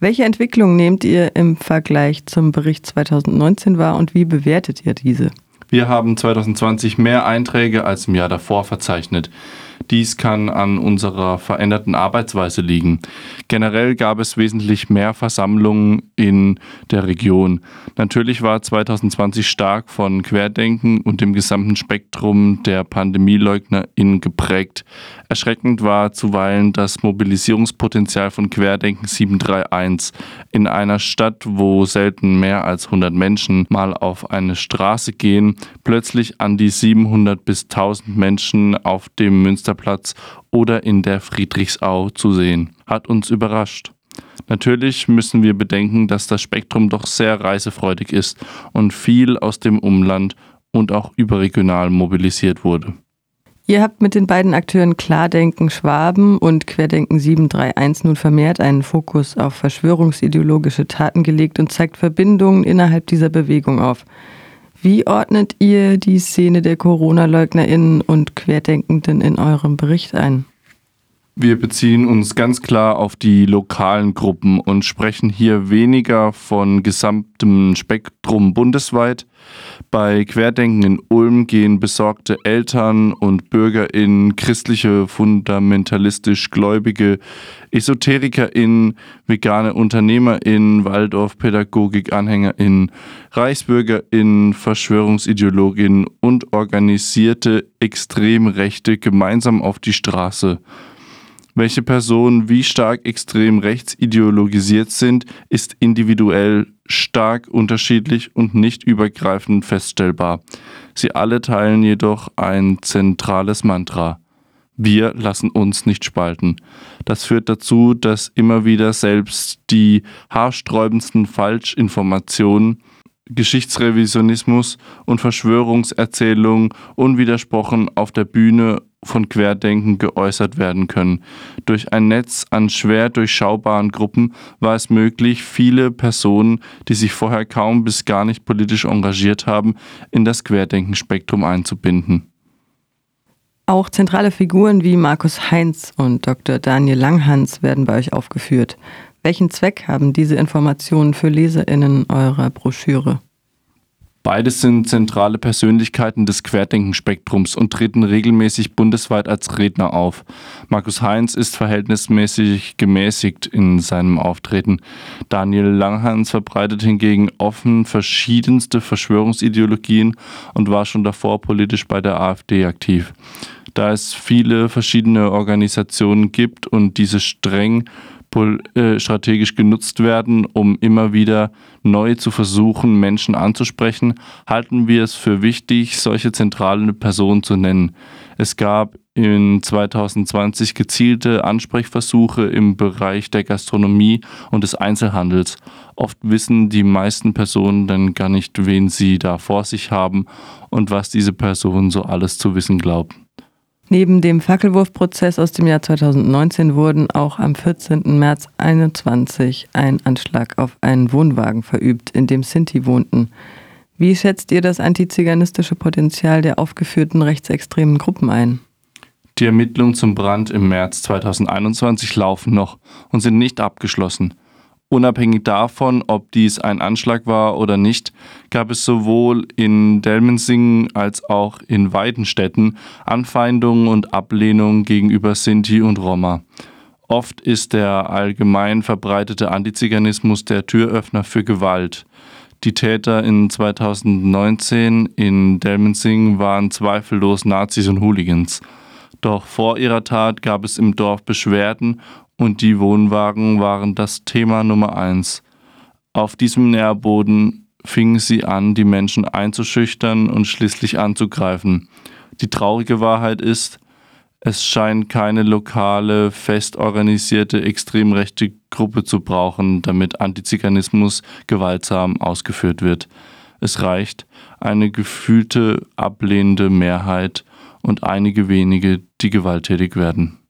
Welche Entwicklung nehmt ihr im Vergleich zum Bericht 2019 wahr und wie bewertet ihr diese? Wir haben 2020 mehr Einträge als im Jahr davor verzeichnet. Dies kann an unserer veränderten Arbeitsweise liegen. Generell gab es wesentlich mehr Versammlungen in der Region. Natürlich war 2020 stark von Querdenken und dem gesamten Spektrum der PandemieleugnerInnen geprägt. Erschreckend war zuweilen das Mobilisierungspotenzial von Querdenken 731. In einer Stadt, wo selten mehr als 100 Menschen mal auf eine Straße gehen, plötzlich an die 700 bis 1000 Menschen auf dem Münster Alexanderplatz oder in der Friedrichsau zu sehen. Hat uns überrascht. Natürlich müssen wir bedenken, dass das Spektrum doch sehr reisefreudig ist und viel aus dem Umland und auch überregional mobilisiert wurde. Ihr habt mit den beiden Akteuren Klardenken Schwaben und Querdenken 731 nun vermehrt einen Fokus auf verschwörungsideologische Taten gelegt und zeigt Verbindungen innerhalb dieser Bewegung auf. Wie ordnet ihr die Szene der Corona-LeugnerInnen und Querdenkenden in eurem Bericht ein? Wir beziehen uns ganz klar auf die lokalen Gruppen und sprechen hier weniger von gesamtem Spektrum bundesweit. Bei Querdenken in Ulm gehen besorgte Eltern und BürgerInnen, christliche, fundamentalistisch Gläubige, EsoterikerInnen, vegane UnternehmerInnen, Waldorfpädagogik-AnhängerInnen, ReichsbürgerInnen, VerschwörungsideologInnen und organisierte Extremrechte gemeinsam auf die Straße. Welche Personen wie stark extrem rechts ideologisiert sind, ist individuell stark unterschiedlich und nicht übergreifend feststellbar. Sie alle teilen jedoch ein zentrales Mantra. Wir lassen uns nicht spalten. Das führt dazu, dass immer wieder selbst die haarsträubendsten Falschinformationen Geschichtsrevisionismus und Verschwörungserzählungen unwidersprochen auf der Bühne von Querdenken geäußert werden können. Durch ein Netz an schwer durchschaubaren Gruppen war es möglich, viele Personen, die sich vorher kaum bis gar nicht politisch engagiert haben, in das Querdenkenspektrum einzubinden. Auch zentrale Figuren wie Markus Heinz und Dr. Daniel Langhans werden bei euch aufgeführt. Welchen Zweck haben diese Informationen für Leserinnen eurer Broschüre? Beides sind zentrale Persönlichkeiten des Querdenkenspektrums und treten regelmäßig bundesweit als Redner auf. Markus Heinz ist verhältnismäßig gemäßigt in seinem Auftreten. Daniel Langhans verbreitet hingegen offen verschiedenste Verschwörungsideologien und war schon davor politisch bei der AfD aktiv. Da es viele verschiedene Organisationen gibt und diese streng strategisch genutzt werden, um immer wieder neu zu versuchen, Menschen anzusprechen, halten wir es für wichtig, solche zentralen Personen zu nennen. Es gab in 2020 gezielte Ansprechversuche im Bereich der Gastronomie und des Einzelhandels. Oft wissen die meisten Personen dann gar nicht, wen sie da vor sich haben und was diese Personen so alles zu wissen glauben. Neben dem Fackelwurfprozess aus dem Jahr 2019 wurden auch am 14. März 2021 ein Anschlag auf einen Wohnwagen verübt, in dem Sinti wohnten. Wie schätzt ihr das antiziganistische Potenzial der aufgeführten rechtsextremen Gruppen ein? Die Ermittlungen zum Brand im März 2021 laufen noch und sind nicht abgeschlossen. Unabhängig davon, ob dies ein Anschlag war oder nicht, gab es sowohl in Delmensingen als auch in Weidenstetten Anfeindungen und Ablehnungen gegenüber Sinti und Roma. Oft ist der allgemein verbreitete Antiziganismus der Türöffner für Gewalt. Die Täter in 2019 in Delmensingen waren zweifellos Nazis und Hooligans. Doch vor ihrer Tat gab es im Dorf Beschwerden und die Wohnwagen waren das Thema Nummer eins. Auf diesem Nährboden fingen sie an, die Menschen einzuschüchtern und schließlich anzugreifen. Die traurige Wahrheit ist, es scheint keine lokale, fest organisierte extrem rechte Gruppe zu brauchen, damit Antiziganismus gewaltsam ausgeführt wird. Es reicht eine gefühlte ablehnende Mehrheit und einige wenige, die gewalttätig werden.